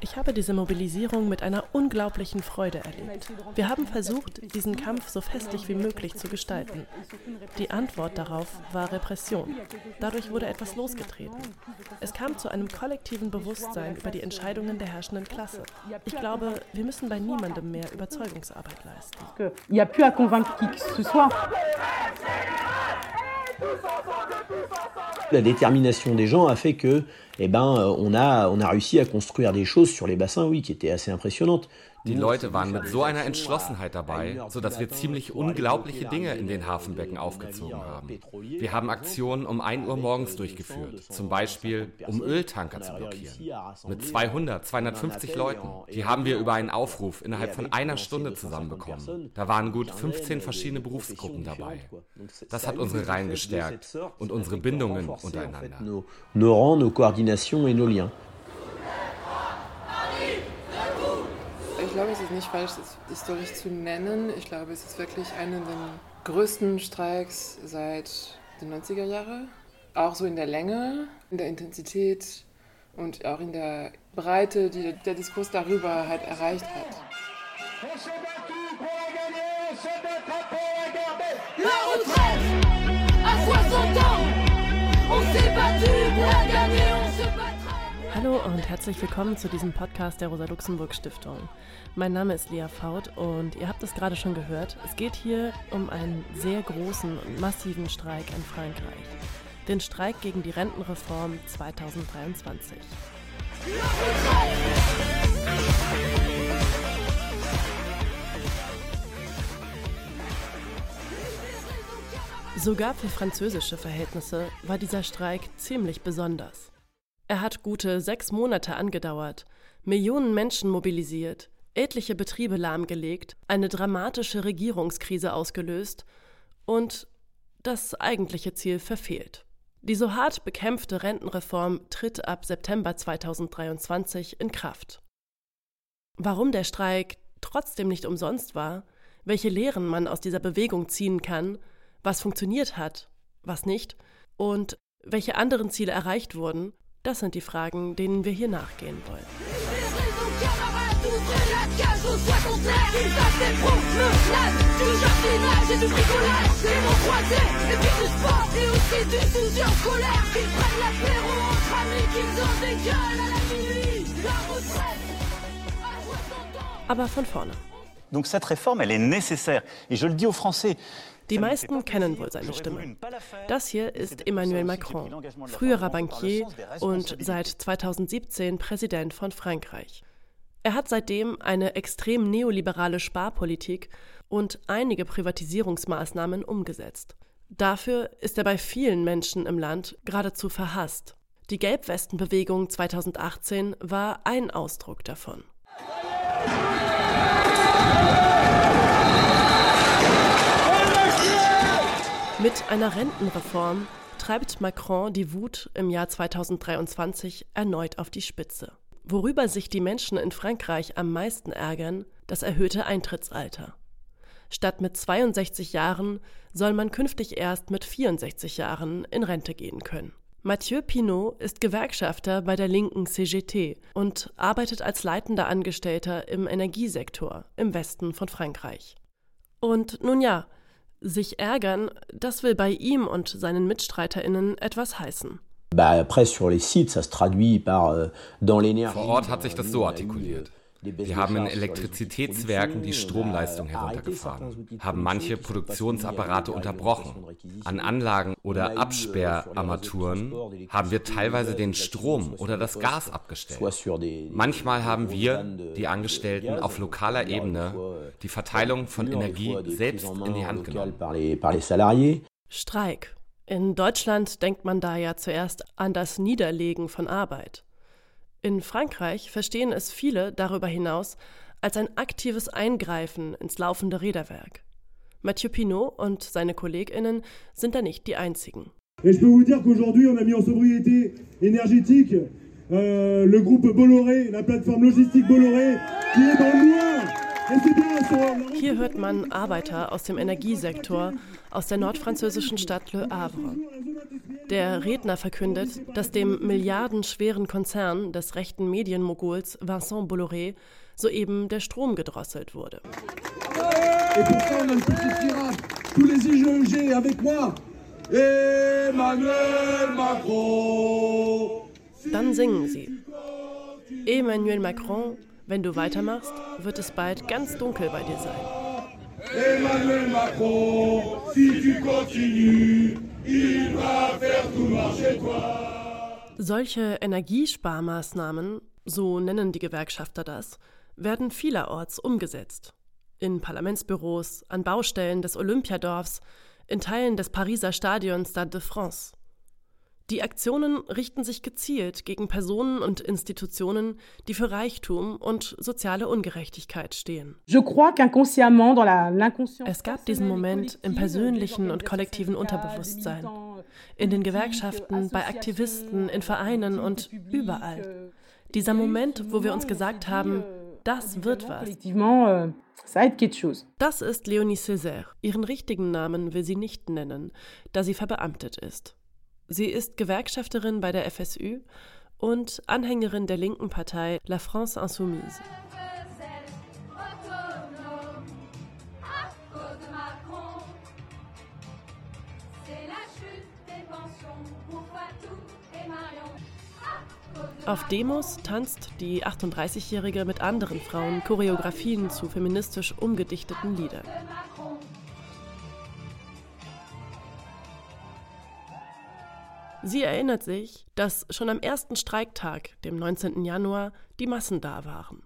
Ich habe diese Mobilisierung mit einer unglaublichen Freude erlebt. Wir haben versucht, diesen Kampf so festlich wie möglich zu gestalten. Die Antwort darauf war Repression. Dadurch wurde etwas losgetreten. Es kam zu einem kollektiven Bewusstsein über die Entscheidungen der herrschenden Klasse. Ich glaube, wir müssen bei niemandem mehr Überzeugungsarbeit leisten. Il n'y a plus à convaincre qui que ce soit. La détermination des gens a fait que, eh ben, on a, on a réussi à construire des choses sur les bassins, oui, qui étaient assez impressionnantes. Die Leute waren mit so einer Entschlossenheit dabei, sodass wir ziemlich unglaubliche Dinge in den Hafenbecken aufgezogen haben. Wir haben Aktionen um 1 Uhr morgens durchgeführt, zum Beispiel um Öltanker zu blockieren. Mit 200, 250 Leuten. Die haben wir über einen Aufruf innerhalb von einer Stunde zusammenbekommen. Da waren gut 15 verschiedene Berufsgruppen dabei. Das hat unsere Reihen gestärkt und unsere Bindungen untereinander. Ich glaube, es ist nicht falsch, es historisch zu nennen. Ich glaube, es ist wirklich einer der größten Streiks seit den 90er Jahren. Auch so in der Länge, in der Intensität und auch in der Breite, die der Diskurs darüber halt erreicht hat. La retraite à 60 ans, on s'est battu pour la gagner. Hallo und herzlich willkommen zu diesem Podcast der Rosa-Luxemburg-Stiftung. Mein Name ist Lea Faut und ihr habt es gerade schon gehört. Es geht hier um einen sehr großen und massiven Streik in Frankreich. Den Streik gegen die Rentenreform 2023. Sogar für französische Verhältnisse war dieser Streik ziemlich besonders. Er hat gute sechs Monate angedauert, Millionen Menschen mobilisiert, etliche Betriebe lahmgelegt, eine dramatische Regierungskrise ausgelöst und das eigentliche Ziel verfehlt. Die so hart bekämpfte Rentenreform tritt ab September 2023 in Kraft. Warum der Streik trotzdem nicht umsonst war, welche Lehren man aus dieser Bewegung ziehen kann, was funktioniert hat, was nicht und welche anderen Ziele erreicht wurden, das sind die Fragen, denen wir hier nachgehen wollen. Aber von vorne. Donc cette réforme, elle est nécessaire. Et je le dis aux Français, die meisten kennen wohl seine Stimme. Das hier ist Emmanuel Macron, früherer Bankier und seit 2017 Präsident von Frankreich. Er hat seitdem eine extrem neoliberale Sparpolitik und einige Privatisierungsmaßnahmen umgesetzt. Dafür ist er bei vielen Menschen im Land geradezu verhasst. Die Gelbwestenbewegung 2018 war ein Ausdruck davon. Mit einer Rentenreform treibt Macron die Wut im Jahr 2023 erneut auf die Spitze. Worüber sich die Menschen in Frankreich am meisten ärgern, das erhöhte Eintrittsalter. Statt mit 62 Jahren soll man künftig erst mit 64 Jahren in Rente gehen können. Mathieu Pinot ist Gewerkschafter bei der linken CGT und arbeitet als leitender Angestellter im Energiesektor im Westen von Frankreich. Und nun ja, sich ärgern, das will bei ihm und seinen MitstreiterInnen etwas heißen. Vor Ort hat sich das so artikuliert. Wir haben in Elektrizitätswerken die Stromleistung heruntergefahren, haben manche Produktionsapparate unterbrochen. An Anlagen oder Absperrarmaturen haben wir teilweise den Strom oder das Gas abgestellt. Manchmal haben wir, die Angestellten, auf lokaler Ebene die Verteilung von Energie selbst in die Hand genommen. Streik. In Deutschland denkt man da ja zuerst an das Niederlegen von Arbeit. In Frankreich verstehen es viele darüber hinaus als ein aktives Eingreifen ins laufende Räderwerk. Mathieu Pinot und seine KollegInnen sind da nicht die einzigen. Et je peux vous dire qu'aujourd'hui, on a mis en sobriété énergétique euh, le groupe Bolloré, la plateforme logistique Bolloré, qui est dans le noir. Hier hört man Arbeiter aus dem Energiesektor aus der nordfranzösischen Stadt Le Havre. Der Redner verkündet, dass dem milliardenschweren Konzern des rechten Medienmoguls Vincent Bolloré soeben der Strom gedrosselt wurde. Dann singen sie. Emmanuel Macron, wenn du weitermachst, wird es bald ganz dunkel bei dir sein. Emmanuel Macron, si tu continues, Solche Energiesparmaßnahmen, so nennen die Gewerkschafter das, werden vielerorts umgesetzt. In Parlamentsbüros, an Baustellen des Olympiadorfs, in Teilen des Pariser Stadions Stade de France. Die Aktionen richten sich gezielt gegen Personen und Institutionen, die für Reichtum und soziale Ungerechtigkeit stehen. Es gab diesen Moment im persönlichen und kollektiven Unterbewusstsein, in den Gewerkschaften, bei Aktivisten, in Vereinen und überall. Dieser Moment, wo wir uns gesagt haben, das wird was. Das ist Leonie Césaire. Ihren richtigen Namen will sie nicht nennen, da sie verbeamtet ist. Sie ist Gewerkschafterin bei der FSU und Anhängerin der linken Partei La France Insoumise. Auf Demos tanzt die 38-Jährige mit anderen Frauen Choreografien zu feministisch umgedichteten Liedern. Sie erinnert sich, dass schon am ersten Streiktag, dem 19. Januar, die Massen da waren.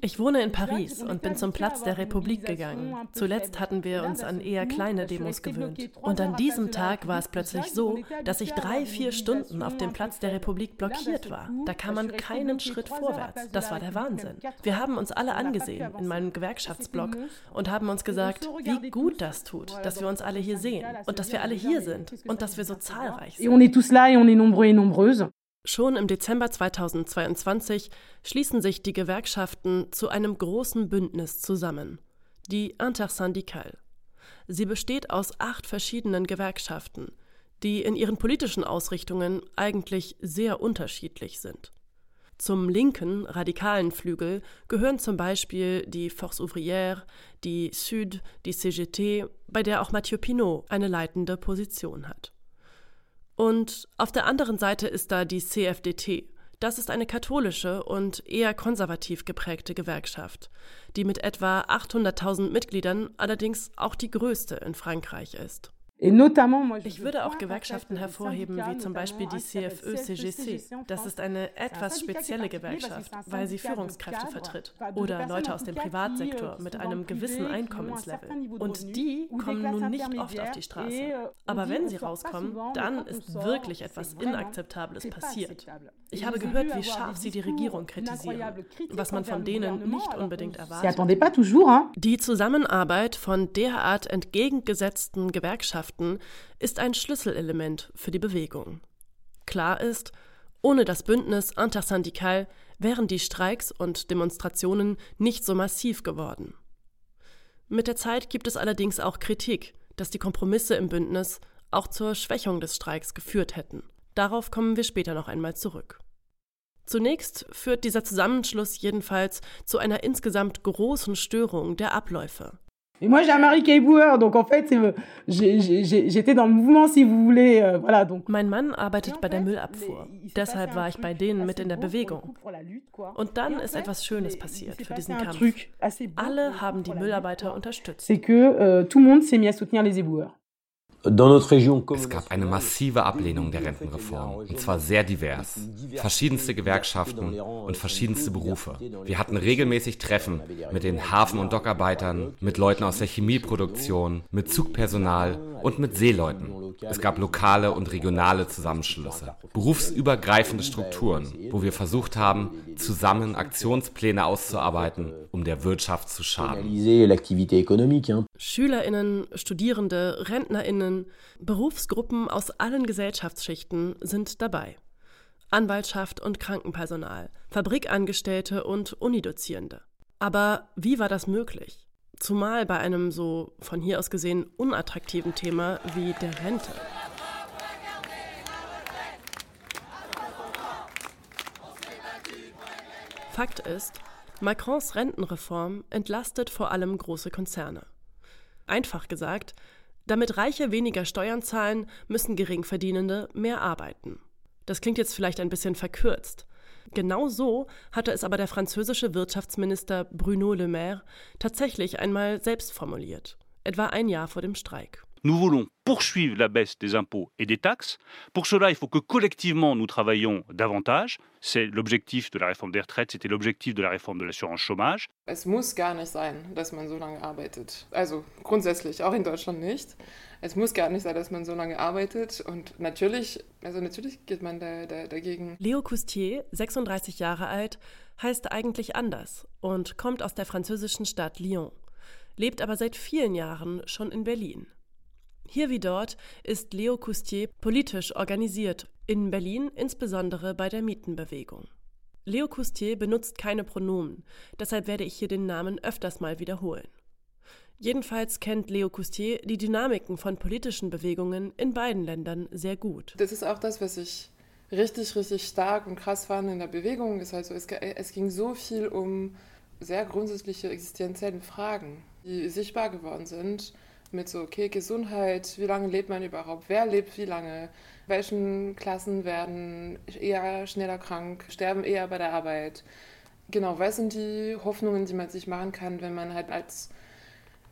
Ich wohne in Paris und bin zum Platz der Republik gegangen. Zuletzt hatten wir uns an eher kleine Demos gewöhnt. Und an diesem Tag war es plötzlich so, dass ich drei, vier Stunden auf dem Platz der Republik blockiert war. Da kam man keinen Schritt vorwärts. Das war der Wahnsinn. Wir haben uns alle angesehen in meinem Gewerkschaftsblock und haben uns gesagt, wie gut das tut, dass wir uns alle hier sehen und dass wir alle hier sind und dass wir so zahlreich sind. Schon im Dezember 2022 schließen sich die Gewerkschaften zu einem großen Bündnis zusammen, die Intersyndicale. Sie besteht aus acht verschiedenen Gewerkschaften, die in ihren politischen Ausrichtungen eigentlich sehr unterschiedlich sind. Zum linken, radikalen Flügel gehören zum Beispiel die Force Ouvrière, die Sud, die CGT, bei der auch Mathieu Pinot eine leitende Position hat. Und auf der anderen Seite ist da die CFDT. Das ist eine katholische und eher konservativ geprägte Gewerkschaft, die mit etwa 800.000 Mitgliedern allerdings auch die größte in Frankreich ist. Ich würde auch Gewerkschaften hervorheben, wie zum Beispiel die CFE-CGC. Das ist eine etwas spezielle Gewerkschaft, weil sie Führungskräfte vertritt oder Leute aus dem Privatsektor mit einem gewissen Einkommenslevel. Und die kommen nun nicht oft auf die Straße. Aber wenn sie rauskommen, dann ist wirklich etwas Inakzeptables passiert. Ich habe gehört, wie scharf sie die Regierung kritisieren, was man von denen nicht unbedingt erwartet. Die Zusammenarbeit von derart entgegengesetzten Gewerkschaften Gewerkschaften ist ein Schlüsselelement für die Bewegung. Klar ist, ohne das Bündnis Intersyndical wären die Streiks und Demonstrationen nicht so massiv geworden. Mit der Zeit gibt es allerdings auch Kritik, dass die Kompromisse im Bündnis auch zur Schwächung des Streiks geführt hätten. Darauf kommen wir später noch einmal zurück. Zunächst führt dieser Zusammenschluss jedenfalls zu einer insgesamt großen Störung der Abläufe. Et moi, j'ai un mari qui est éboueur, donc en fait, j'étais dans le mouvement, si vous voulez. Euh, voilà, donc. Mein Mann arbeitet bei der Müllabfuhr. Deshalb war ich bei denen mit in der Bewegung. Und dann ist etwas Schönes passiert für diesen Kampf. Alle haben die Müller unterstützt. C'est que euh, tout le monde s'est mis à soutenir les éboueurs. Es gab eine massive Ablehnung der Rentenreform, und zwar sehr divers. Verschiedenste Gewerkschaften und verschiedenste Berufe. Wir hatten regelmäßig Treffen mit den Hafen- und Dockarbeitern, mit Leuten aus der Chemieproduktion, mit Zugpersonal und mit Seeleuten. Es gab lokale und regionale Zusammenschlüsse, berufsübergreifende Strukturen, wo wir versucht haben, zusammen Aktionspläne auszuarbeiten, um der Wirtschaft zu schaden. Schülerinnen, Studierende, Rentnerinnen, Berufsgruppen aus allen Gesellschaftsschichten sind dabei. Anwaltschaft und Krankenpersonal, Fabrikangestellte und Unidozierende. Aber wie war das möglich? Zumal bei einem so von hier aus gesehen unattraktiven Thema wie der Rente. Fakt ist, Macrons Rentenreform entlastet vor allem große Konzerne. Einfach gesagt, damit Reiche weniger Steuern zahlen, müssen Geringverdienende mehr arbeiten. Das klingt jetzt vielleicht ein bisschen verkürzt. Genau so hatte es aber der französische Wirtschaftsminister Bruno Le Maire tatsächlich einmal selbst formuliert, etwa ein Jahr vor dem Streik. Nous voulons poursuivre la baisse des impôts et des taxes. Pour cela, il faut que collectivement nous travaillions davantage. C'est l'objectif de la réforme des retraites, c'était l'objectif de la réforme de l'assurance chômage. Es muss gar nicht sein, dass man so lange arbeitet. Also grundsätzlich, auch in Deutschland nicht. Es muss gar nicht sein, dass man so lange arbeitet. Und natürlich, also natürlich geht man da, da, dagegen. Leo Coustier, 36 Jahre alt, heißt eigentlich anders und kommt aus der französischen Stadt Lyon, lebt aber seit vielen Jahren schon in Berlin. Hier wie dort ist Leo Coustier politisch organisiert, in Berlin insbesondere bei der Mietenbewegung. Leo Coustier benutzt keine Pronomen, deshalb werde ich hier den Namen öfters mal wiederholen. Jedenfalls kennt Leo Coustier die Dynamiken von politischen Bewegungen in beiden Ländern sehr gut. Das ist auch das, was ich richtig, richtig stark und krass fand in der Bewegung. Ist halt so, es, es ging so viel um sehr grundsätzliche existenzielle Fragen, die sichtbar geworden sind mit so, okay, Gesundheit, wie lange lebt man überhaupt, wer lebt wie lange, welchen Klassen werden eher schneller krank, sterben eher bei der Arbeit. Genau, was sind die Hoffnungen, die man sich machen kann, wenn man halt als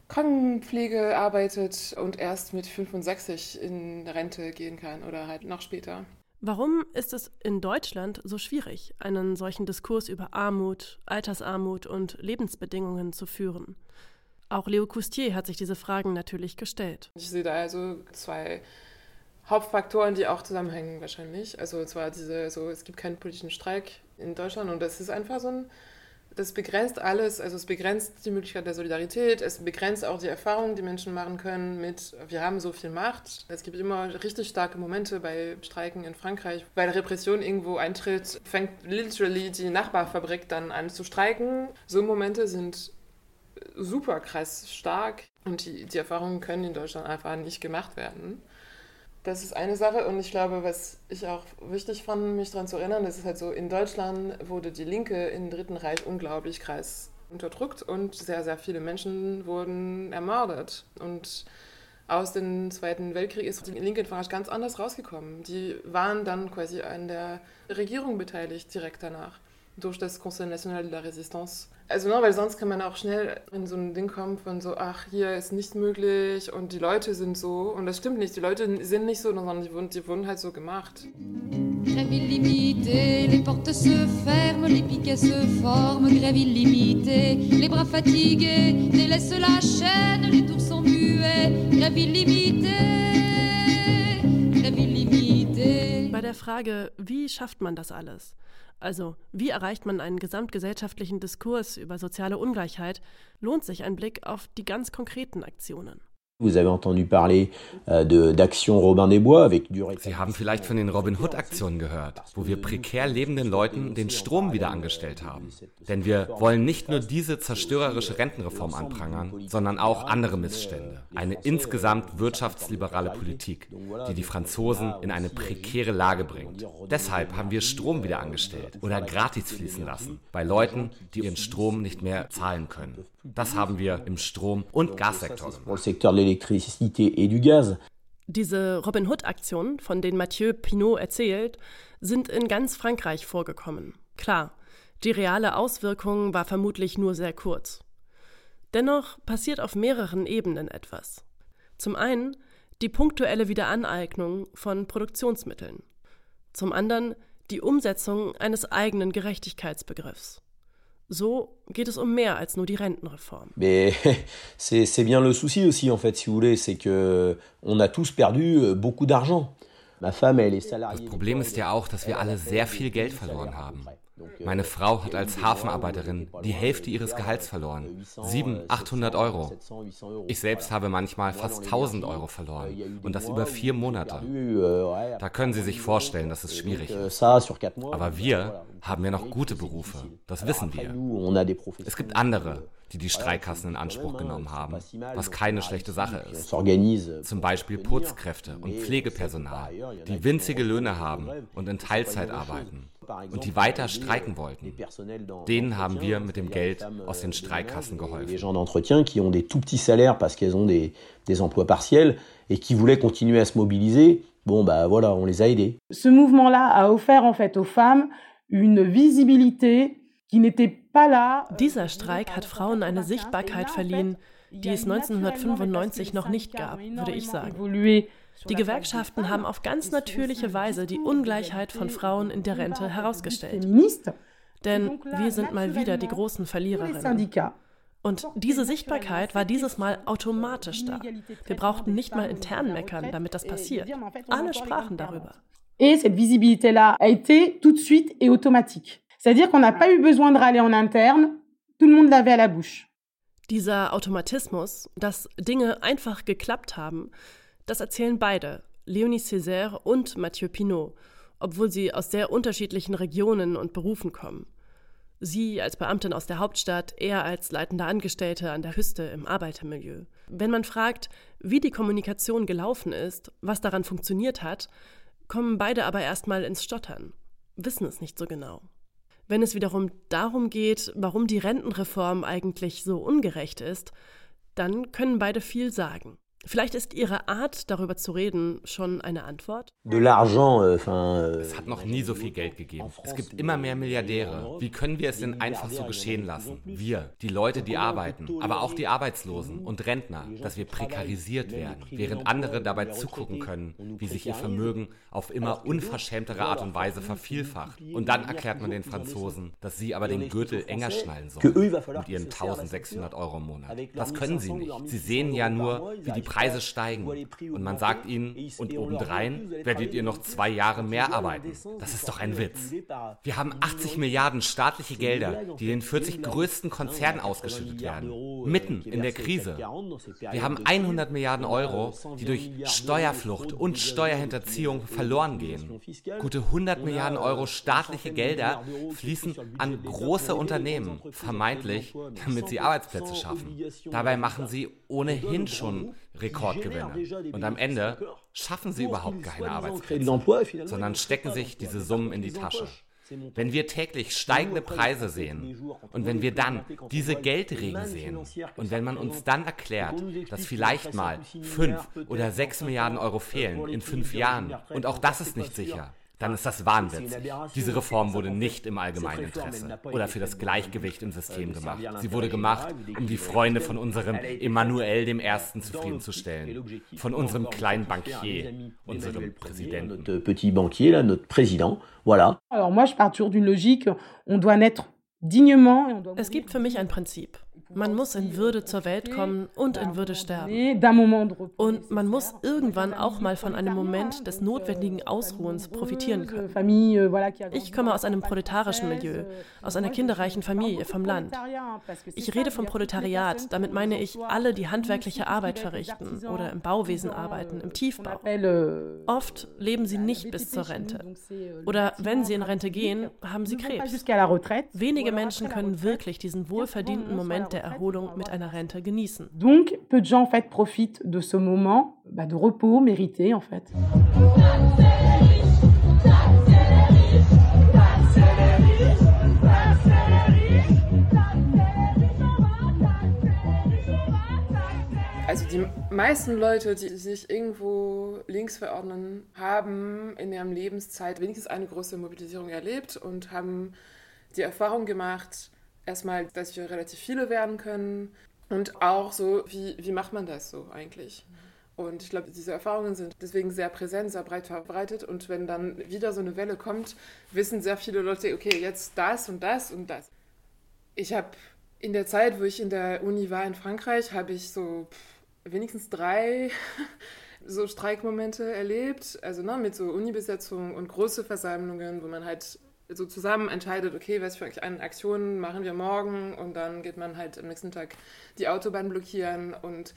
Krankenpflege arbeitet und erst mit 65 in Rente gehen kann oder halt noch später. Warum ist es in Deutschland so schwierig, einen solchen Diskurs über Armut, Altersarmut und Lebensbedingungen zu führen? Auch Leo Coustier hat sich diese Fragen natürlich gestellt. Ich sehe da also zwei Hauptfaktoren, die auch zusammenhängen wahrscheinlich. Also zwar diese, so es gibt keinen politischen Streik in Deutschland und das ist einfach so ein, das begrenzt alles, also es begrenzt die Möglichkeit der Solidarität, es begrenzt auch die Erfahrungen, die Menschen machen können mit, wir haben so viel Macht. Es gibt immer richtig starke Momente bei Streiken in Frankreich. Weil Repression irgendwo eintritt, fängt literally die Nachbarfabrik dann an zu streiken. So Momente sind super krass stark und die, die Erfahrungen können in Deutschland einfach nicht gemacht werden. Das ist eine Sache und ich glaube, was ich auch wichtig fand, mich daran zu erinnern, das ist halt so, in Deutschland wurde die Linke im Dritten Reich unglaublich krass unterdrückt und sehr, sehr viele Menschen wurden ermordet. Und aus dem Zweiten Weltkrieg ist die Linke in Frankreich ganz anders rausgekommen. Die waren dann quasi an der Regierung beteiligt direkt danach durch das Conseil National de la Résistance. Also, ne, weil sonst kann man auch schnell in so ein Ding kommen von so, ach, hier ist nicht möglich und die Leute sind so. Und das stimmt nicht, die Leute sind nicht so, sondern die wurden, die wurden halt so gemacht. Grève illimitée, les portes se ferment, les piquets se forment, grève illimitée, les bras fatigués délaissent la chaîne, les tours sont muets, grève illimitée, der Frage, wie schafft man das alles? Also wie erreicht man einen gesamtgesellschaftlichen Diskurs über soziale Ungleichheit, lohnt sich ein Blick auf die ganz konkreten Aktionen. Vous avez entendu parler euh, d'Action Robin des Bois avec du Sie haben vielleicht von den Robin Hood Aktionen gehört, wo wir prekär lebenden Leuten den Strom wieder angestellt haben. Denn wir wollen nicht nur diese zerstörerische Rentenreform anprangern, sondern auch andere Missstände. Eine insgesamt wirtschaftsliberale Politik, die die Franzosen in eine prekäre Lage bringt. Deshalb haben wir Strom wieder angestellt oder gratis fließen lassen bei Leuten, die ihren Strom nicht mehr zahlen können. Das haben wir im Strom- und Gassektor. Diese Robin Hood-Aktionen, von denen Mathieu Pinot erzählt, sind in ganz Frankreich vorgekommen. Klar, die reale Auswirkung war vermutlich nur sehr kurz. Dennoch passiert auf mehreren Ebenen etwas. Zum einen die punktuelle Wiederaneignung von Produktionsmitteln. Zum anderen die Umsetzung eines eigenen Gerechtigkeitsbegriffs. So geht es um mehr als nur die Rentenreform. Mais c'est bien le souci aussi en fait, si vous voulez, c'est que on a tous perdu euh, beaucoup d'argent. Das Problem ist ja auch, dass wir alle sehr viel Geld verloren haben. Meine Frau hat als Hafenarbeiterin die Hälfte ihres Gehalts verloren. 700, 800 Euro. Ich selbst habe manchmal fast 1000 Euro verloren. Und das über vier Monate. Da können Sie sich vorstellen, dass es schwierig ist. Aber wir haben ja noch gute Berufe. Das wissen wir. Es gibt andere, die die Streikkassen in Anspruch genommen haben, was keine schlechte Sache ist. Zum Beispiel Putzkräfte und Pflegepersonal, die winzige Löhne haben und in Teilzeit arbeiten und die weiter streiken wollten. Denen haben wir mit dem Geld aus den Streikkassen geholfen. Des gens d'entretien qui ont des tout petits salaires parce qu'elles ont des, des emplois partiels et qui voulaient continuer à se mobiliser. Bon, bah voilà, on les a aidés. Ce mouvement-là a offert en fait aux femmes une visibilité qui n'était pas là. Dieser Streik hat Frauen eine Sichtbarkeit verliehen, die es 1995 noch nicht gab, würde ich sagen. Die Gewerkschaften haben auf ganz natürliche Weise die Ungleichheit von Frauen in der Rente herausgestellt. Denn wir sind mal wieder die großen Verliererinnen. Und diese Sichtbarkeit war dieses Mal automatisch da. Wir brauchten nicht mal intern meckern, damit das passiert. Alle sprachen darüber. Et cette visibilité-là a été tout de suite et automatique. C'est-à-dire qu'on n'a pas eu besoin de râler en interne, tout le monde l'avait à la bouche. Dieser Automatismus, dass Dinge einfach geklappt haben, das erzählen beide, Leonie Césaire und Mathieu Pinot, obwohl sie aus sehr unterschiedlichen Regionen und Berufen kommen. Sie als Beamtin aus der Hauptstadt, er als leitender Angestellte an der Hüste im Arbeitermilieu. Wenn man fragt, wie die Kommunikation gelaufen ist, was daran funktioniert hat, kommen beide aber erstmal ins Stottern, wissen es nicht so genau. Wenn es wiederum darum geht, warum die Rentenreform eigentlich so ungerecht ist, dann können beide viel sagen. Vielleicht ist Ihre Art, darüber zu reden, schon eine Antwort? De l'argent, euh, enfin. Es hat noch nie so viel Geld gegeben. Es gibt immer mehr Milliardäre. Wie können wir es denn einfach so geschehen lassen? Wir, die Leute, die arbeiten, aber auch die Arbeitslosen und Rentner, dass wir prekarisiert werden, während andere dabei zugucken können, wie sich ihr Vermögen auf immer unverschämtere Art und Weise vervielfacht. Und dann erklärt man den Franzosen, dass sie aber den Gürtel enger schnallen sollen mit ihren 1600 Euro im Monat. Das können sie nicht. Sie sehen ja nur, wie die Preise steigen. Und man sagt ihnen, und obendrein werdet ihr noch zwei Jahre mehr arbeiten. Das ist doch ein Witz. Wir haben 80 Milliarden staatliche Gelder, die den 40 größten Konzernen ausgeschüttet werden. Mitten in der Krise. Wir haben 100 Milliarden Euro, die durch Steuerflucht und Steuerhinterziehung verloren gehen. Gute 100 Milliarden Euro staatliche Gelder fließen an große Unternehmen, vermeintlich, damit sie Arbeitsplätze schaffen. Dabei machen sie ohnehin schon Rekordgewinne. Und am Ende schaffen sie überhaupt keine Arbeitsplätze, sondern stecken sich diese Summen in die Tasche. Wenn wir täglich steigende Preise sehen und wenn wir dann diese Geldregen sehen und wenn man uns dann erklärt, dass vielleicht mal fünf oder sechs Milliarden Euro fehlen in fünf Jahren. Und auch das ist nicht sicher, dann ist das wahnsinnig. Diese Reform wurde nicht im allgemeinen Interesse oder für das Gleichgewicht im System gemacht. Sie wurde gemacht, um die Freunde von unserem Emmanuel I. zufriedenzustellen, von unserem kleinen Bankier, unserem Präsidenten. Petit banquier, là, notre président, voilà. Alors moi, je pars toujours d'une logique, on doit naître dignement. et on doit Es gibt für mich ein Prinzip. Man muss in Würde zur Welt kommen und in Würde sterben. Und man muss irgendwann auch mal von einem Moment des notwendigen Ausruhens profitieren können. Euh, Ich komme aus einem proletarischen Milieu, aus einer kinderreichen Familie vom Land. Ich rede vom Proletariat, damit meine ich alle, die handwerkliche Arbeit verrichten oder im Bauwesen arbeiten, im Tiefbau. euh, Oft leben sie nicht bis zur Rente. Oder wenn sie in Rente gehen, haben sie Krebs. Wenige Menschen können wirklich diesen wohlverdienten Moment der Erholung mit einer Rente genießen. Donc, peu de gens en fait profitent de ce moment bah, de repos mérité en fait. Also die meisten Leute, die sich irgendwo links verordnen, haben in ihrem Lebenszeit wenigstens eine große Mobilisierung erlebt und haben die Erfahrung gemacht, erstmal, dass wir relativ viele werden können und auch so, wie, wie macht man das so eigentlich? Und ich glaube, diese Erfahrungen sind deswegen sehr präsent, sehr breit verbreitet. Und wenn dann wieder so eine Welle kommt, wissen sehr viele Leute, okay, jetzt das und das und das. Ich habe in der Zeit, wo ich in der Uni war in Frankreich, habe ich so wenigstens drei so Streikmomente erlebt. Also ne, mit so Unibesetzung und große Versammlungen, wo man halt so zusammen entscheidet, okay, was für eine Aktion machen wir morgen und dann geht man halt am nächsten Tag die Autobahn blockieren und,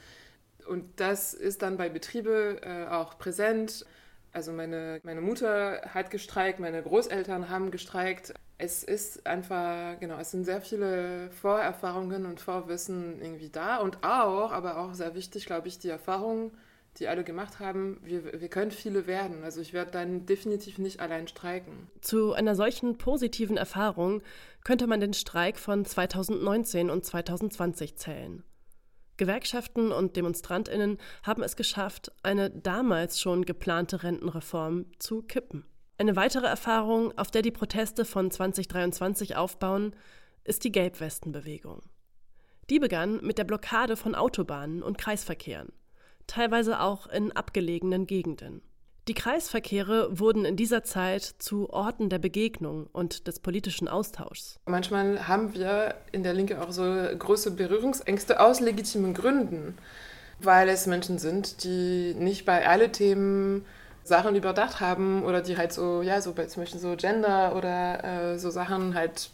und das ist dann bei Betriebe äh, auch präsent. Also meine, meine Mutter hat gestreikt, meine Großeltern haben gestreikt. Es ist einfach, genau, es sind sehr viele Vorerfahrungen und Vorwissen irgendwie da und auch, aber auch sehr wichtig, glaube ich, die Erfahrung, die alle gemacht haben, wir, wir können viele werden. Also ich werde dann definitiv nicht allein streiken. Zu einer solchen positiven Erfahrung könnte man den Streik von 2019 und 2020 zählen. Gewerkschaften und Demonstrantinnen haben es geschafft, eine damals schon geplante Rentenreform zu kippen. Eine weitere Erfahrung, auf der die Proteste von 2023 aufbauen, ist die Gelbwestenbewegung. Die begann mit der Blockade von Autobahnen und Kreisverkehren, teilweise auch in abgelegenen Gegenden. Die Kreisverkehre wurden in dieser Zeit zu Orten der Begegnung und des politischen Austauschs. Manchmal haben wir in der Linke auch so große Berührungsängste aus legitimen Gründen, weil es Menschen sind, die nicht bei allen Themen Sachen überdacht haben oder die halt so, ja, so bei zum Beispiel so Gender oder äh, so Sachen halt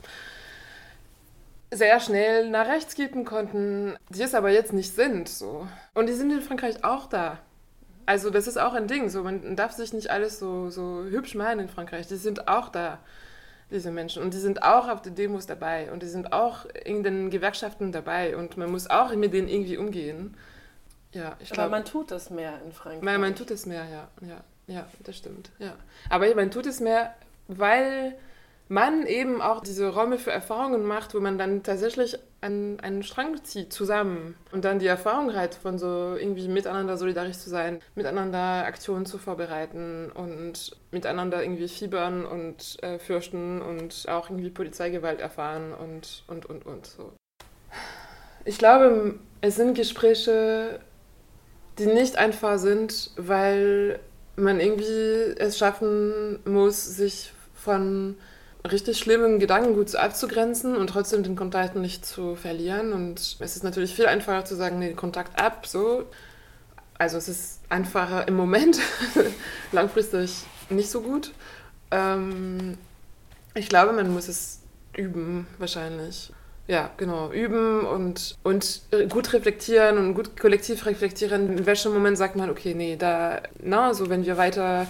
sehr schnell nach rechts kippen konnten, die es aber jetzt nicht sind. So. Und die sind in Frankreich auch da. Also das ist auch ein Ding. So, man darf sich nicht alles so, so hübsch malen in Frankreich. Die sind auch da, diese Menschen. Und die sind auch auf den Demos dabei. Und die sind auch in den Gewerkschaften dabei. Und man muss auch mit denen irgendwie umgehen. Ja, ich Aber glaub, man tut es mehr in Frankreich. Man, man tut es mehr, ja. ja. Ja, das stimmt. Ja. Aber man tut es mehr, weil man eben auch diese Räume für Erfahrungen macht, wo man dann tatsächlich an einen Strang zieht zusammen und dann die Erfahrung hat von so irgendwie miteinander solidarisch zu sein, miteinander Aktionen zu vorbereiten und miteinander irgendwie fiebern und äh, fürchten und auch irgendwie Polizeigewalt erfahren und und und und so. Ich glaube, es sind Gespräche, die nicht einfach sind, weil man irgendwie es schaffen muss, sich von richtig schlimmen Gedankengut abzugrenzen und trotzdem den Kontakt nicht zu verlieren. Und es ist natürlich viel einfacher zu sagen, nee, Kontakt ab, so. Also es ist einfacher im Moment, langfristig nicht so gut. Ähm, ich glaube, man muss es üben, wahrscheinlich. Ja, genau, üben und, und gut reflektieren und gut kollektiv reflektieren. In welchem Moment sagt man, okay, nee, da, na, so wenn wir weiter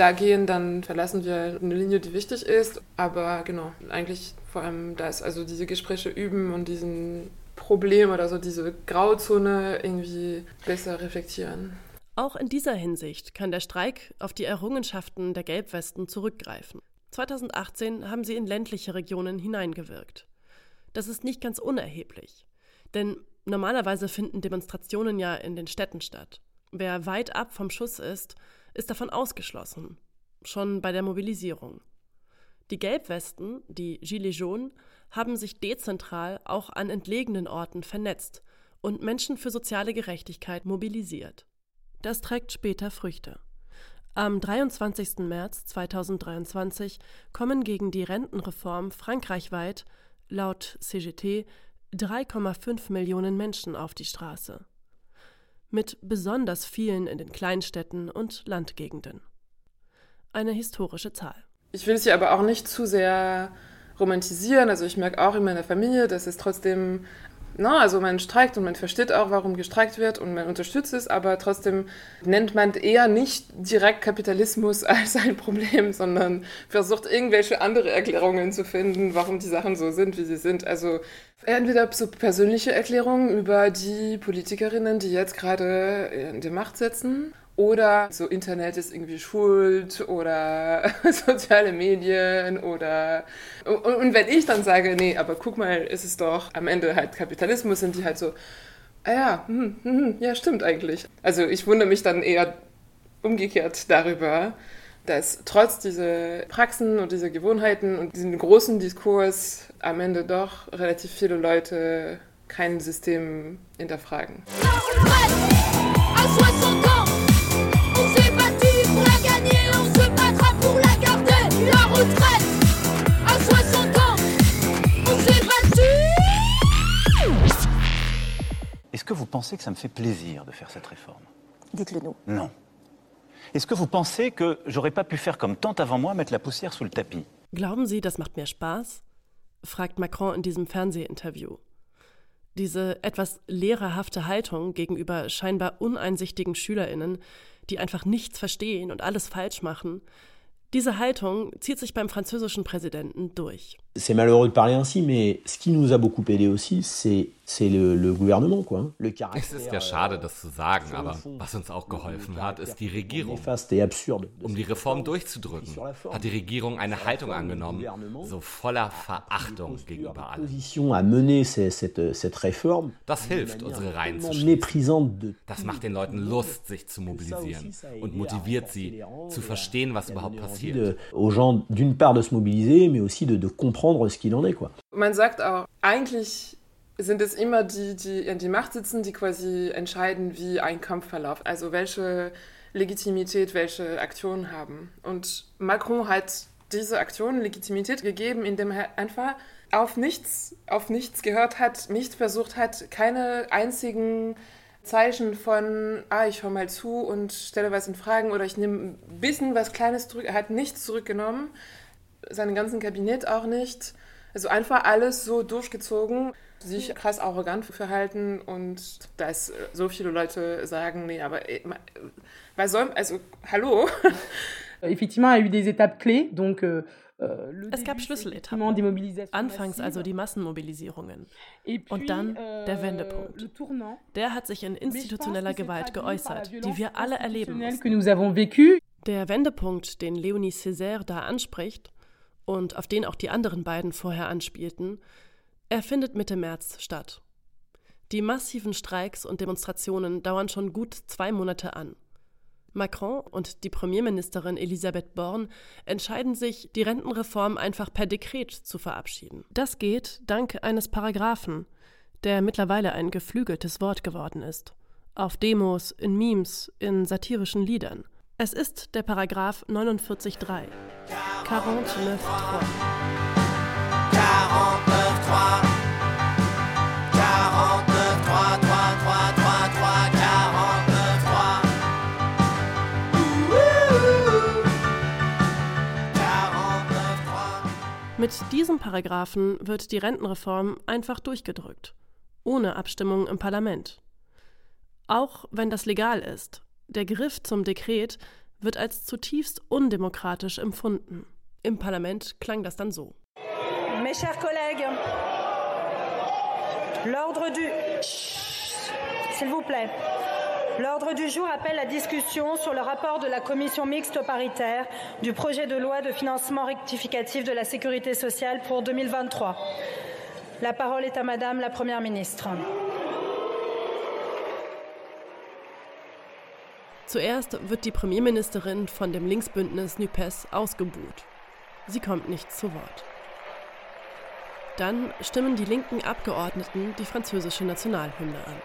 da gehen, dann verlassen wir eine Linie, die wichtig ist. Aber genau, eigentlich vor allem das, also diese Gespräche üben und diesen Problem oder so diese Grauzone irgendwie besser reflektieren. Auch in dieser Hinsicht kann der Streik auf die Errungenschaften der Gelbwesten zurückgreifen. 2018 haben sie in ländliche Regionen hineingewirkt. Das ist nicht ganz unerheblich, denn normalerweise finden Demonstrationen ja in den Städten statt. Wer weit ab vom Schuss ist, ist davon ausgeschlossen, schon bei der Mobilisierung. Die Gelbwesten, die Gilets jaunes, haben sich dezentral auch an entlegenen Orten vernetzt und Menschen für soziale Gerechtigkeit mobilisiert. Das trägt später Früchte. Am 23. März 2023 kommen gegen die Rentenreform frankreichweit, laut CGT, 3,5 Millionen Menschen auf die Straße mit besonders vielen in den Kleinstädten und Landgegenden. Eine historische Zahl. Ich will es hier aber auch nicht zu sehr romantisieren. Also ich merke auch in meiner Familie, dass es trotzdem na, also man streikt und man versteht auch, warum gestreikt wird und man unterstützt es, aber trotzdem nennt man eher nicht direkt Kapitalismus als ein Problem, sondern versucht irgendwelche andere Erklärungen zu finden, warum die Sachen so sind, wie sie sind. Also entweder so persönliche Erklärungen über die Politikerinnen, die jetzt gerade in die Macht setzen, oder so Internet ist irgendwie schuld oder soziale Medien oder und, und, wenn ich dann sage, nee, aber guck mal, ist es doch am Ende halt Kapitalismus, sind die halt so, ah ja, hm, hm, hm, ja, stimmt eigentlich. Also ich wundere mich dann eher umgekehrt darüber, dass trotz dieser Praxen und dieser Gewohnheiten und diesem großen Diskurs am Ende doch relativ viele Leute kein System hinterfragen. Est-ce que vous pensez que ça me fait plaisir de faire cette réforme Dites-le nous. Non. Est-ce que vous pensez que j'aurais pas pu faire comme tant avant moi, mettre la poussière sous le tapis Glauben Sie, das macht mir Spaß? fragt Macron in diesem Fernsehinterview. Diese etwas lehrerhafte Haltung gegenüber scheinbar uneinsichtigen Schülerinnen, die einfach nichts verstehen und alles falsch machen, diese Haltung zieht sich beim französischen Präsidenten durch. C'est malheureux de parler ainsi, mais ce qui nous a beaucoup aidé aussi, c'est c'est le, le gouvernement, quoi. Le es ist ja schade, das zu sagen, aber was uns auch geholfen hat, ist die Regierung. Um die Reform durchzudrücken, hat die Regierung eine Haltung angenommen, so voller Verachtung gegenüber allem. Das hilft, unsere Reihen zu schließen. Das macht den Leuten Lust, sich zu mobilisieren und motiviert sie, zu verstehen, was überhaupt passiert. Aux gens d'une part de se mobiliser, mais aussi de, de comprendre ce qu'il en est, quoi. Man sagt auch, eigentlich sind es immer die, die in die Macht sitzen, die quasi entscheiden, wie ein Kampf verläuft. Also welche Legitimität welche Aktionen haben. Und Macron hat diese Aktion Legitimität gegeben, indem er einfach auf nichts, auf nichts gehört hat, nicht versucht hat, keine einzigen Zeichen von, ah, ich höre mal zu und stelle was in Fragen oder ich nehme ein bisschen was Kleines zurück. Er hat nichts zurückgenommen, seinen ganzen Kabinett auch nicht. Also einfach alles so durchgezogen sich krass arrogant verhalten und dass so viele Leute sagen, nee, aber äh, was soll, also hallo. Effectivement, il y a eu des étapes clés, donc euh, euh es gab Schlüsseletappen. Anfangs also die Massenmobilisierungen. Und dann euh, der Wendepunkt. Der hat sich in institutioneller Gewalt geäußert, die wir alle erleben mussten. Der Wendepunkt, den Leonie Césaire da anspricht und auf den auch die anderen beiden vorher anspielten, er findet Mitte März statt. Die massiven Streiks und Demonstrationen dauern schon gut zwei Monate an. Macron und die Premierministerin Elisabeth Born entscheiden sich, die Rentenreform einfach per Dekret zu verabschieden. Das geht dank eines Paragraphen, der mittlerweile ein geflügeltes Wort geworden ist. Auf Demos, in Memes, in satirischen Liedern. Es ist der Paragraph 49.3. 49.3. Mit diesem Paragraphen wird die Rentenreform einfach durchgedrückt, ohne Abstimmung im Parlament. Auch wenn das legal ist, der Griff zum Dekret wird als zutiefst undemokratisch empfunden. Im Parlament klang das dann so. Mes chers collègues, l'ordre du... S'il vous plaît. L'ordre du jour appelle la discussion sur le rapport de la commission mixte paritaire du projet de loi de financement rectificatif de la sécurité sociale pour 2023. La parole est à Madame la Première ministre. Zuerst wird die Premierministerin von dem Linksbündnis NUPES ausgebuht. Sie kommt nicht zu Wort. Dann stimmen die linken Abgeordneten die französische Nationalhymne an.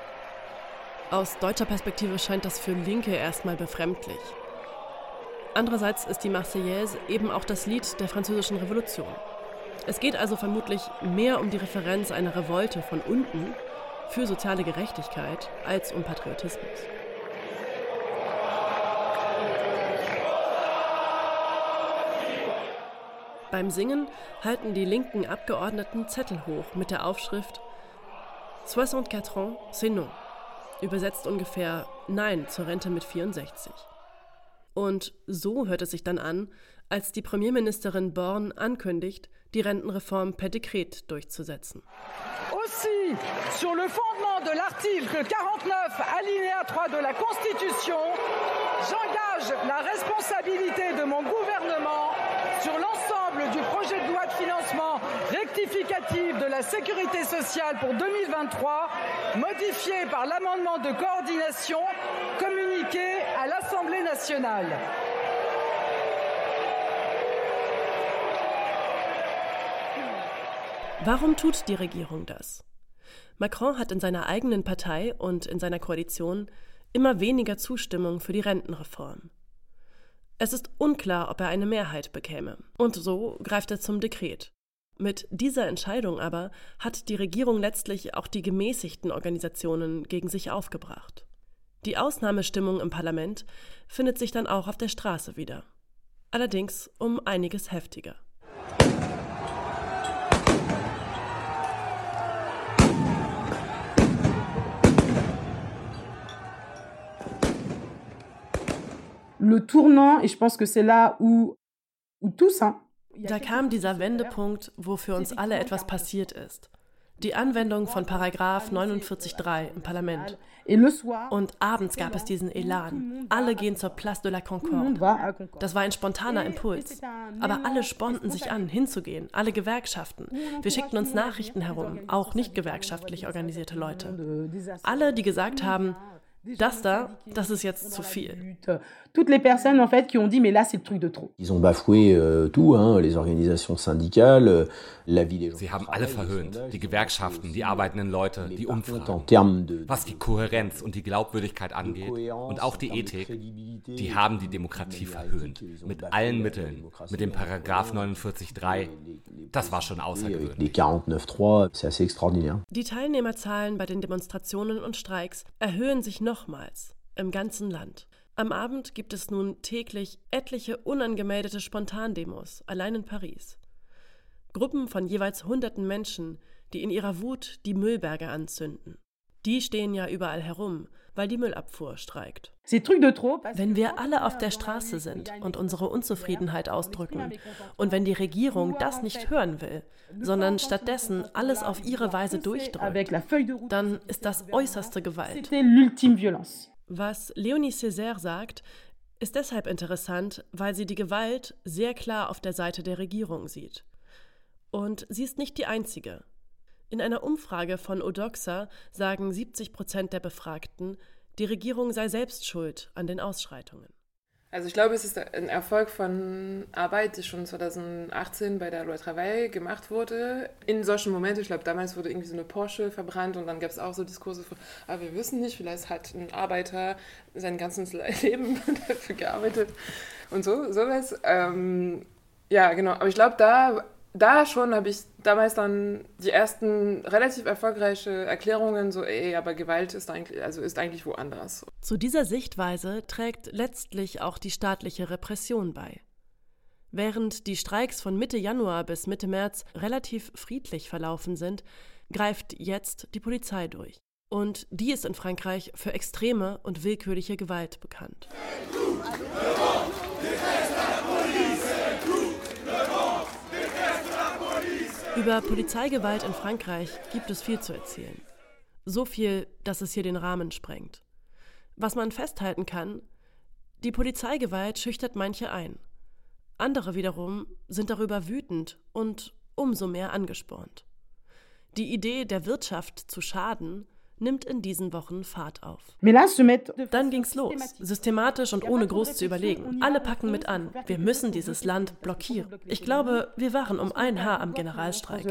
Aus deutscher Perspektive scheint das für Linke erstmal befremdlich. Andererseits ist die Marseillaise eben auch das Lied der französischen Revolution. Es geht also vermutlich mehr um die Referenz einer Revolte von unten für soziale Gerechtigkeit als um Patriotismus. Beim Singen halten die linken Abgeordneten Zettel hoch mit der Aufschrift 64 ans, c'est non. Übersetzt ungefähr Nein zur Rente mit 64. Und so hört es sich dann an, als die Premierministerin Born ankündigt, die Rentenreform per Dekret durchzusetzen. Aussi, sur le fondement de l'article 49, alinéa 3 de la Constitution, j'engage la responsabilité de mon gouvernement sur l'ensemble du projet de loi de financement rectificatif de la sécurité sociale pour 2023, modifié par l'amendement de coordination communiqué à l'Assemblée nationale. Warum tut die Regierung das? Macron hat in seiner eigenen Partei und in seiner Koalition immer weniger Zustimmung für die Rentenreform. Es ist unklar, ob er eine Mehrheit bekäme. Und so greift er zum Dekret. Mit dieser Entscheidung aber hat die Regierung letztlich auch die gemäßigten Organisationen gegen sich aufgebracht. Die Ausnahmestimmung im Parlament findet sich dann auch auf der Straße wieder. Allerdings um einiges heftiger. Le tournant, et je pense que c'est là où, où tous, hein, da kam dieser Wendepunkt, wo für uns alle etwas passiert ist. Die Anwendung von Paragraph 49.3 im Parlament. Und abends gab es diesen Elan. Alle gehen zur Place de la Concorde. Das war ein spontaner Impuls. Aber alle spornten sich an, hinzugehen. Alle Gewerkschaften. Wir schickten uns Nachrichten herum, auch nicht gewerkschaftlich organisierte Leute. Alle, die gesagt haben, das da, das ist jetzt zu viel. Toutes les personnes en fait qui ont dit mais là c'est le truc de trop. Ils ont bafoué euh, tout, hein, les organisations syndicales, euh, la vie des gens. Sie haben alle verhöhnt, die Gewerkschaften, die arbeitenden Leute, die Umfragen, was die Kohärenz und die Glaubwürdigkeit angeht und auch die Ethik. Die haben die Demokratie verhöhnt mit allen Mitteln, mit dem Paragraph 49.3. Das war schon außergewöhnlich. Die Teilnehmerzahlen bei den Demonstrationen und Streiks erhöhen sich noch nochmals im ganzen Land. Am Abend gibt es nun täglich etliche unangemeldete Spontandemos, allein in Paris. Gruppen von jeweils hunderten Menschen, die in ihrer Wut die Müllberge anzünden. Die stehen ja überall herum, weil die Müllabfuhr streikt. Wenn wir alle auf der Straße sind und unsere Unzufriedenheit ausdrücken und wenn die Regierung das nicht hören will, sondern stattdessen alles auf ihre Weise durchdrückt, dann ist das äußerste Gewalt. Was Leonie Césaire sagt, ist deshalb interessant, weil sie die Gewalt sehr klar auf der Seite der Regierung sieht. Und sie ist nicht die einzige. In einer Umfrage von Odoxa sagen 70 Prozent der Befragten, die Regierung sei selbst schuld an den Ausschreitungen. Also ich glaube, es ist ein Erfolg von Arbeit, die schon 2018 bei der Loi Travail gemacht wurde. In solchen Momenten, ich glaube, damals wurde irgendwie so eine Porsche verbrannt und dann gab es auch so Diskurse von, aber ah, wir wissen nicht, vielleicht hat ein Arbeiter sein ganzes Leben dafür gearbeitet und so, sowas. Ähm, ja, genau. Aber ich glaube, da da schon habe ich damals dann die ersten relativ erfolgreiche Erklärungen so, ey, aber Gewalt ist eigentlich, also ist eigentlich woanders. Zu dieser Sichtweise trägt letztlich auch die staatliche Repression bei. Während die Streiks von Mitte Januar bis Mitte März relativ friedlich verlaufen sind, greift jetzt die Polizei durch. Und die ist in Frankreich für extreme und willkürliche Gewalt bekannt. Über Polizeigewalt in Frankreich gibt es viel zu erzählen. So viel, dass es hier den Rahmen sprengt. Was man festhalten kann, die Polizeigewalt schüchtert manche ein. Andere wiederum sind darüber wütend und umso mehr angespornt. Die Idee, der Wirtschaft zu schaden, nimmt in diesen Wochen Fahrt auf. Dann ging's los, systematisch und ohne groß zu überlegen. Alle packen mit an. Wir müssen dieses Land blockieren. Ich glaube, wir waren um ein Haar am Generalstreik.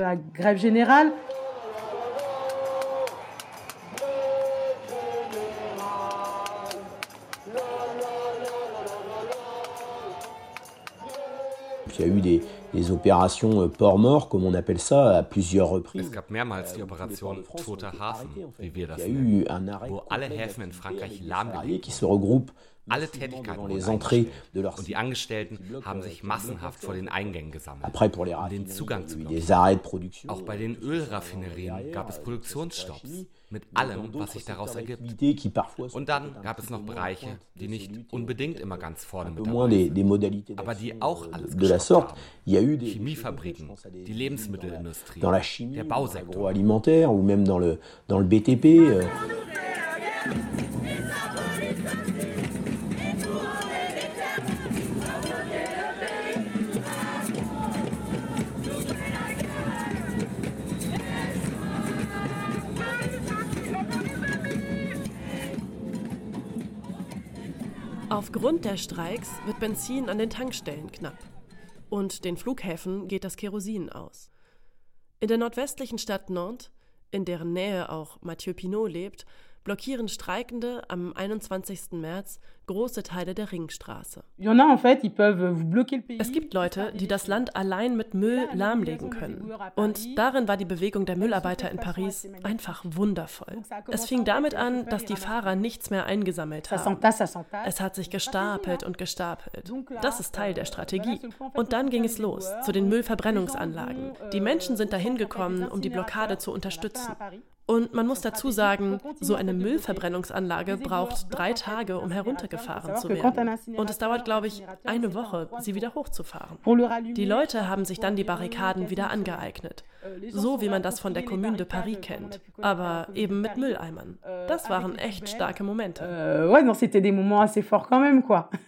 Il y a eu des, des opérations euh, port-mort, comme on appelle ça, à plusieurs reprises. Es gab mehrmals die Operation Toter Hafen, wie wir das nennen, wo alle Häfen in Frankreich lahmgelegt qui se regroupent alle Tätigkeiten und die Angestellten haben sich massenhaft vor den Eingängen gesammelt, um den Zugang zu production. Auch bei den Ölraffinerien gab es Produktionsstopps mit allem, was sich daraus ergibt. Und dann gab es noch Bereiche, die nicht unbedingt immer ganz vorne mit dabei sind, aber die auch alles de la sorte. Il y a eu des Chemiefabriken, die Lebensmittelindustrie, der Bausektor, alimentaire ou même dans le dans le BTP. Aufgrund der Streiks wird Benzin an den Tankstellen knapp. Und den Flughäfen geht das Kerosin aus. In der nordwestlichen Stadt Nantes, in deren Nähe auch Mathieu Pinot lebt, blockieren Streikende am 21. März große Teile der Ringstraße. Es gibt Leute, die das Land allein mit Müll lahmlegen können. Und darin war die Bewegung der Müllarbeiter in Paris einfach wundervoll. Es fing damit an, dass die Fahrer nichts mehr eingesammelt haben. Es hat sich gestapelt und gestapelt. Das ist Teil der Strategie. Und dann ging es los, zu den Müllverbrennungsanlagen. Die Menschen sind dahin gekommen, um die Blockade zu unterstützen. Und man muss dazu sagen, so eine Müllverbrennungsanlage braucht drei Tage, um heruntergefahren zu werden. Und es dauert, glaube ich, eine Woche, sie wieder hochzufahren. Die Leute haben sich dann die Barrikaden wieder angeeignet. So wie man das von der Commune de Paris kennt. Aber eben mit Mülleimern. Das waren echt starke Momente.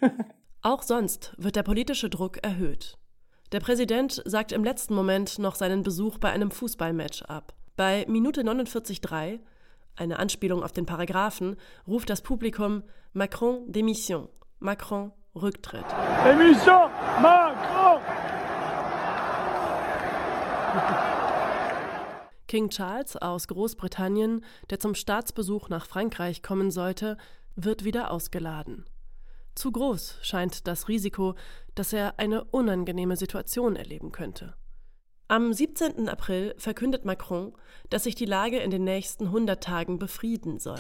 Auch sonst wird der politische Druck erhöht. Der Präsident sagt im letzten Moment noch seinen Besuch bei einem Fußballmatch ab. Bei Minute 49,3, eine Anspielung auf den Paragraphen, ruft das Publikum Macron Démission, Macron Rücktritt. Démission, Macron! King Charles aus Großbritannien, der zum Staatsbesuch nach Frankreich kommen sollte, wird wieder ausgeladen. Zu groß scheint das Risiko, dass er eine unangenehme Situation erleben könnte. Am 17. April verkündet Macron, dass sich die Lage in den nächsten 100 Tagen befrieden soll.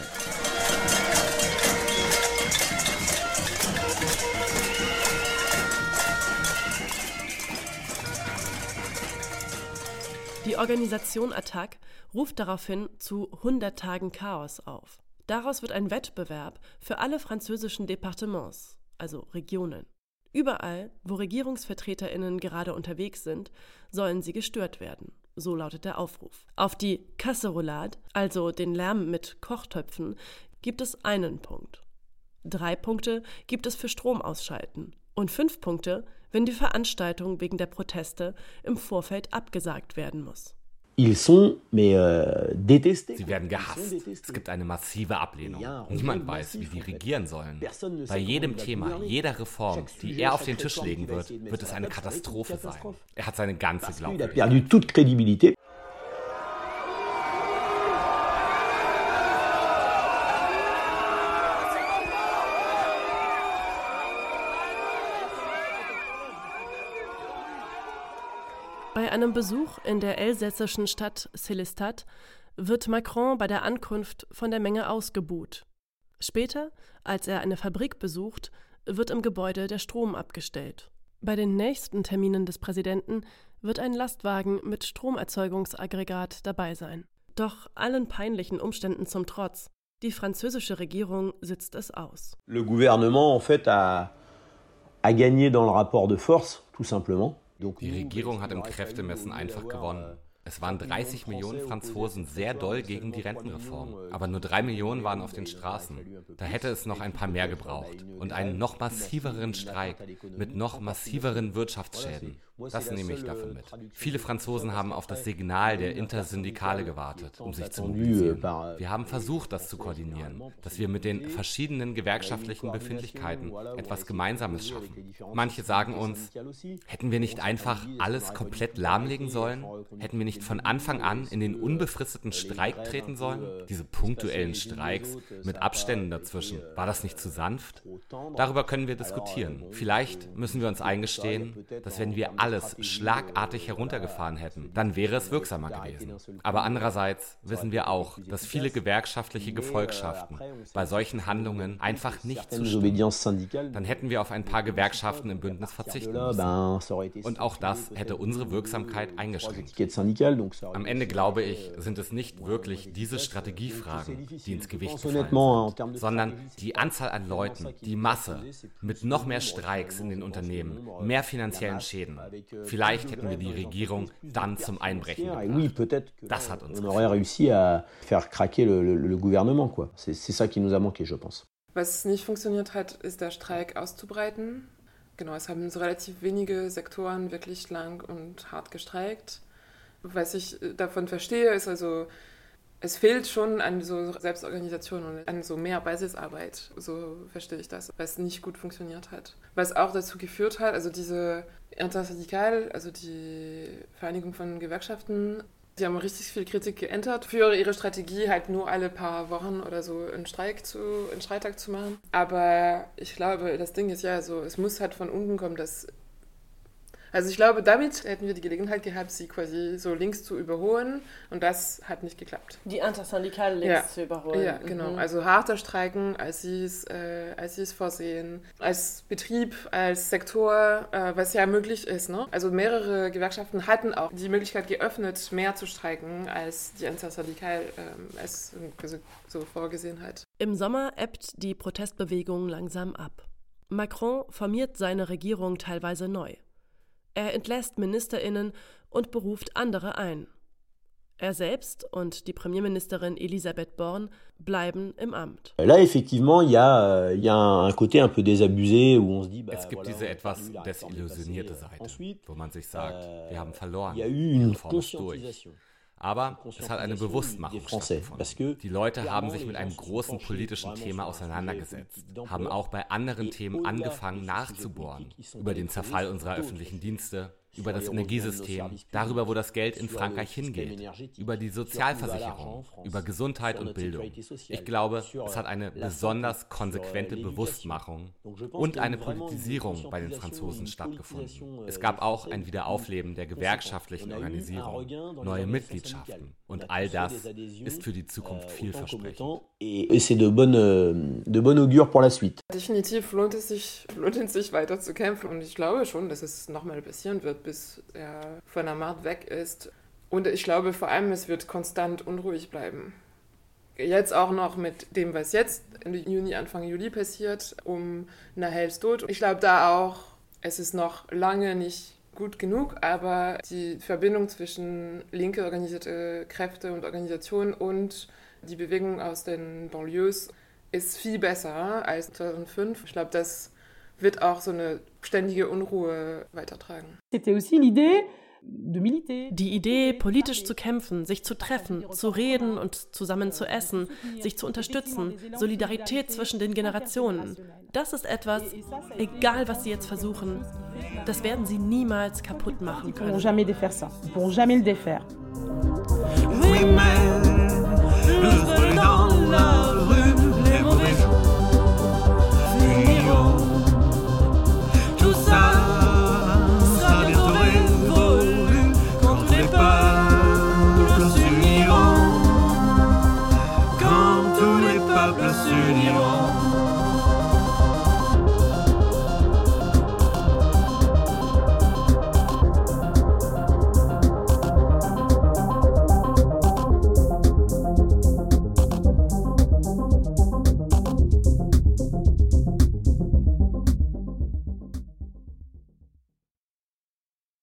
Die Organisation Attac ruft daraufhin zu 100 Tagen Chaos auf. Daraus wird ein Wettbewerb für alle französischen Departements, also Regionen. Überall, wo Regierungsvertreterinnen gerade unterwegs sind, sollen sie gestört werden. So lautet der Aufruf. Auf die Casserolade, also den Lärm mit Kochtöpfen, gibt es einen Punkt. Drei Punkte gibt es für Stromausschalten und fünf Punkte, wenn die Veranstaltung wegen der Proteste im Vorfeld abgesagt werden muss. Euh. Sie werden gehasst. Es gibt eine massive Ablehnung. Niemand weiß, wie sie regieren sollen. Bei jedem Thema, jeder Reform, die er auf den Tisch legen wird, wird es eine Katastrophe sein. Er hat seine ganze Glaubwürdigkeit. Einem Besuch in der elsässischen Stadt Célestat wird Macron bei der Ankunft von der Menge ausgebuht. Später, als er eine Fabrik besucht, wird im Gebäude der Strom abgestellt. Bei den nächsten Terminen des Präsidenten wird ein Lastwagen mit Stromerzeugungsaggregat dabei sein. Doch allen peinlichen Umständen zum Trotz, die französische Regierung sitzt es aus. Le gouvernement en fait a, a gagné dans le rapport de force, tout simplement. Die Regierung hat im Kräftemessen einfach gewonnen. Es waren 30 Millionen Franzosen sehr doll gegen die Rentenreform, aber nur drei Millionen waren auf den Straßen. Da hätte es noch ein paar mehr gebraucht und einen noch massiveren Streik mit noch massiveren Wirtschaftsschäden. Das nehme ich davon mit. Viele Franzosen haben auf das Signal der Intersyndikale gewartet, um sich zu mobilisieren. Wir haben versucht, das zu koordinieren, dass wir mit den verschiedenen gewerkschaftlichen Befindlichkeiten etwas Gemeinsames schaffen. Manche sagen uns, hätten wir nicht einfach alles komplett lahmlegen sollen? Hätten wir nicht von Anfang an in den unbefristeten Streik treten sollen? Diese punktuellen Streiks mit Abständen dazwischen, war das nicht zu sanft? Darüber können wir diskutieren. Vielleicht müssen wir uns eingestehen, dass wenn wir alle alles schlagartig heruntergefahren hätten, dann wäre es wirksamer gewesen. Aber andererseits wissen wir auch, dass viele gewerkschaftliche Gefolgschaften bei solchen Handlungen einfach nicht zustimmen. Dann hätten wir auf ein paar Gewerkschaften im Bündnis verzichten müssen. Und auch das hätte unsere Wirksamkeit eingeschränkt. Am Ende glaube ich, sind es nicht wirklich diese Strategiefragen, die ins Gewicht fallen sondern die Anzahl an Leuten, die Masse, mit noch mehr Streiks in den Unternehmen, mehr finanziellen Schäden, Vielleicht hätten wir die Regierung dann zum Einbrechen gebracht. Das hat uns pense. Was nicht funktioniert hat, ist der Streik auszubreiten. Genau, es haben so relativ wenige Sektoren wirklich lang und hart gestreikt. Was ich davon verstehe, ist also es fehlt schon an so Selbstorganisation und an so mehr Basisarbeit, so verstehe ich das, was nicht gut funktioniert hat. Was auch dazu geführt hat, also diese Intersyndical, also die Vereinigung von Gewerkschaften, die haben richtig viel Kritik geändert für ihre Strategie, halt nur alle paar Wochen oder so einen Streik zu, einen Streiktag zu machen. Aber ich glaube, das Ding ist ja so, es muss halt von unten kommen, dass Also ich glaube, damit hätten wir die Gelegenheit gehabt, sie quasi so links zu überholen und das hat nicht geklappt. Die Antisyndikale links ja. zu überholen. Ja, genau. Mhm. Also harter streiken, als sie es, äh, als sie es vorsehen, als Betrieb, als Sektor, äh, was ja möglich ist. Ne? Also mehrere Gewerkschaften hatten auch die Möglichkeit geöffnet, mehr zu streiken, als die Antisyndikal äh, es so vorgesehen hat. Im Sommer ebbt die Protestbewegung langsam ab. Macron formiert seine Regierung teilweise neu. Er entlässt Ministerinnen und beruft andere ein. Er selbst und die Premierministerin Elisabeth Borne bleiben im Amt. Là, effectivement, il y a, il y a un côté un peu désabusé où on se dit, bah, es gibt diese etwas desillusionierte Seite, wo man sich sagt, wir haben verloren. A eu une conscientisation. Aber es hat eine Bewusstmachung stattgefunden. Die Leute haben sich mit einem großen politischen Thema auseinandergesetzt, haben auch bei anderen Themen angefangen nachzubohren, über den Zerfall unserer öffentlichen Dienste, über das Energiesystem, darüber, wo das Geld in Frankreich hingeht, über die Sozialversicherung, über Gesundheit und Bildung. Ich glaube, es hat eine besonders konsequente Bewusstmachung und eine Politisierung bei den Franzosen stattgefunden. Es gab auch ein Wiederaufleben der gewerkschaftlichen Organisierung, neue Mitgliedschaften und all das ist für die Zukunft vielversprechend. Definitiv lohnt es sich, lohnt es sich weiter zu kämpfen und ich glaube schon, dass es nochmal passieren wird bis er von der Macht weg ist. Und ich glaube vor allem, es wird konstant unruhig bleiben. Jetzt auch noch mit dem, was jetzt Ende Juni, Anfang Juli passiert, um Nahels Tod. Ich glaube da auch, es ist noch lange nicht gut genug, aber die Verbindung zwischen linke organisierte Kräfte und Organisationen und die Bewegung aus den Banlieues ist viel besser als 2005. Ich glaube, das wird auch so eine ständige Unruhe weitertragen. Die Idee, politisch zu kämpfen, sich zu treffen, zu reden und zusammen zu essen, sich zu unterstützen, Solidarität zwischen den Generationen, das ist etwas, egal was sie jetzt versuchen, das werden sie niemals kaputt machen können. Jamais